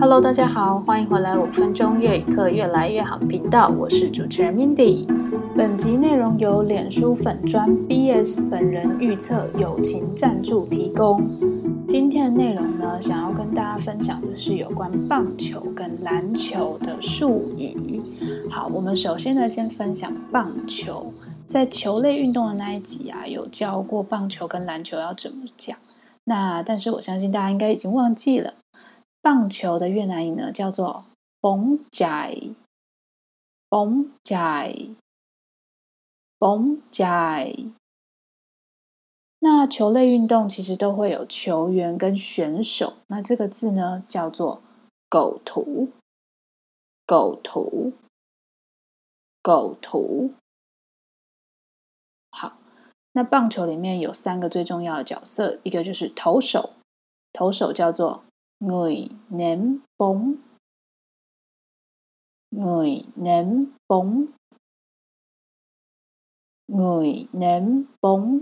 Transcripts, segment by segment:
Hello，大家好，欢迎回来五分钟粤语课越来越好频道，我是主持人 Mindy。本集内容由脸书粉专 BS 本人预测友情赞助提供。今天的内容呢，想要跟大家分享的是有关棒球跟篮球的术语。好，我们首先呢，先分享棒球。在球类运动的那一集啊，有教过棒球跟篮球要怎么讲。那但是我相信大家应该已经忘记了，棒球的越南语呢叫做 bóng chày，bóng chày，bóng chày。那球类运动其实都会有球员跟选手，那这个字呢叫做狗图，狗图，狗图。那棒球里面有三个最重要的角色，一个就是投手，投手叫做 người ném bóng，người ném bóng，người ném bóng。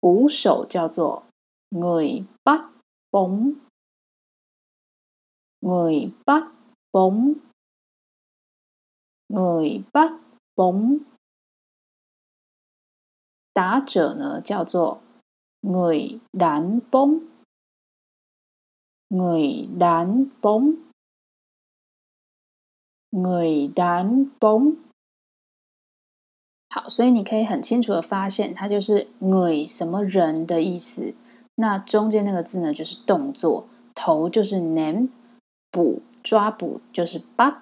捕手叫做 người bắt bóng，người bắt bóng，người bắt bóng。打者呢，叫做 người đánh bóng，người đán bóng，người đán bóng。好，所以你可以很清楚的发现，它就是 người 什么人的意思。那中间那个字呢，就是动作，投就是 ném，捕抓捕就是 bắt，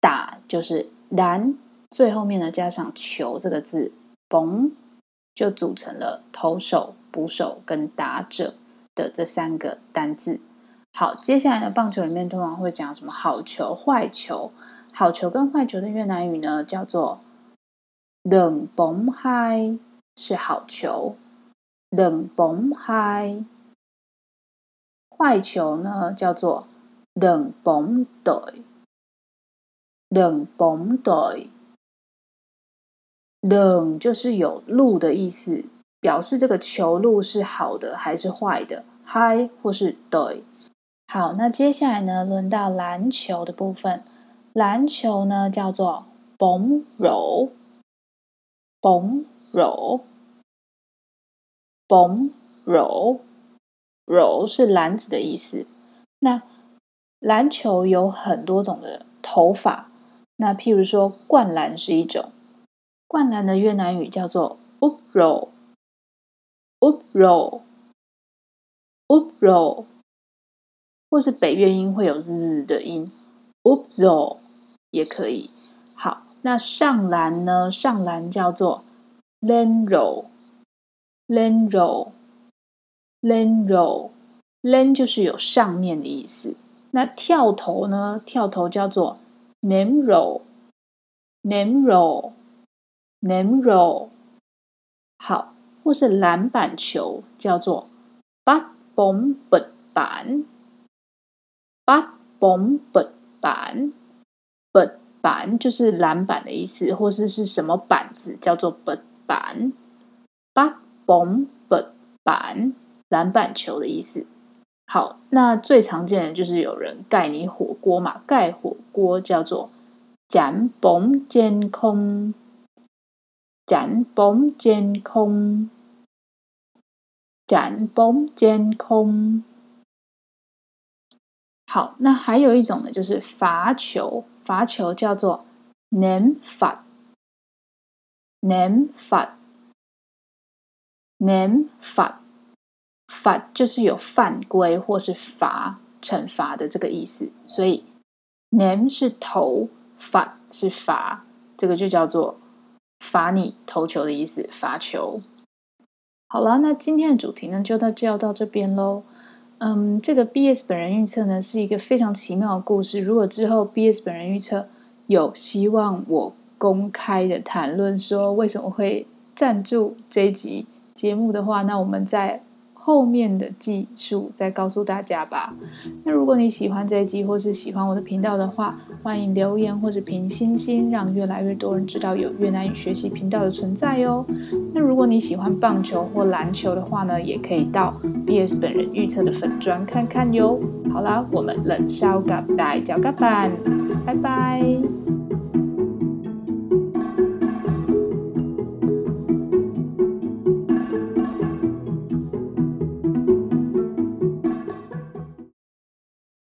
打就是 d 最后面呢加上球这个字 b。就组成了投手、捕手跟打者的这三个单字。好，接下来呢，棒球里面通常会讲什么好球、坏球。好球跟坏球的越南语呢，叫做 “đừng bóng hay” 是好球，“đừng bóng hay”。坏球呢，叫做 “đừng bóng tệ”，“đừng bóng tệ”。đường 就是有路的意思，表示这个球路是好的还是坏的嗨或是 tệ。好，那接下来呢，轮到篮球的部分。篮球呢叫做 bóng rổ，bóng rổ，bóng rổ，rổ 是篮子的意思。那篮球有很多种的投法，那譬如说灌篮是一种。灌篮的越南语叫做 úp rổ，úp rổ，úp rổ，或是北越音会有日的音，úp rổ 也可以。好，那上篮呢？上篮叫做 lên rổ，lên rổ，lên rổ，lên 就是有上面的意思。那跳投呢？跳投叫做 ném rổ，ném rổ。ném rổ 好，或是篮板球叫做 bắt bóng 八本本板，本板就是篮板的意思，或是是什么板子叫做本板。八本本板，篮板球的意思。好，那最常见的就是有人盖你火锅嘛，盖火锅叫做蒋崩监空，蒋崩监空，蒋崩监空。好，那还有一种呢，就是罚球，罚球叫做 ném phạt，ném phạt，ném phạt，phạt 就是有犯规或是罚惩罚的这个意思，所以 ném 是投，phạt 是罚，这个就叫做。罚你投球的意思，罚球。好了，那今天的主题呢，就到就要到这边喽。嗯，这个 BS 本人预测呢，是一个非常奇妙的故事。如果之后 BS 本人预测有希望我公开的谈论说为什么会赞助这一集节目的话，那我们在后面的技术再告诉大家吧。那如果你喜欢这一集，或是喜欢我的频道的话，欢迎留言或者评星星，让越来越多人知道有越南语学习频道的存在哟。那如果你喜欢棒球或篮球的话呢，也可以到 BS 本人预测的粉专看看哟。好啦，我们冷笑咖大脚咖板，拜拜。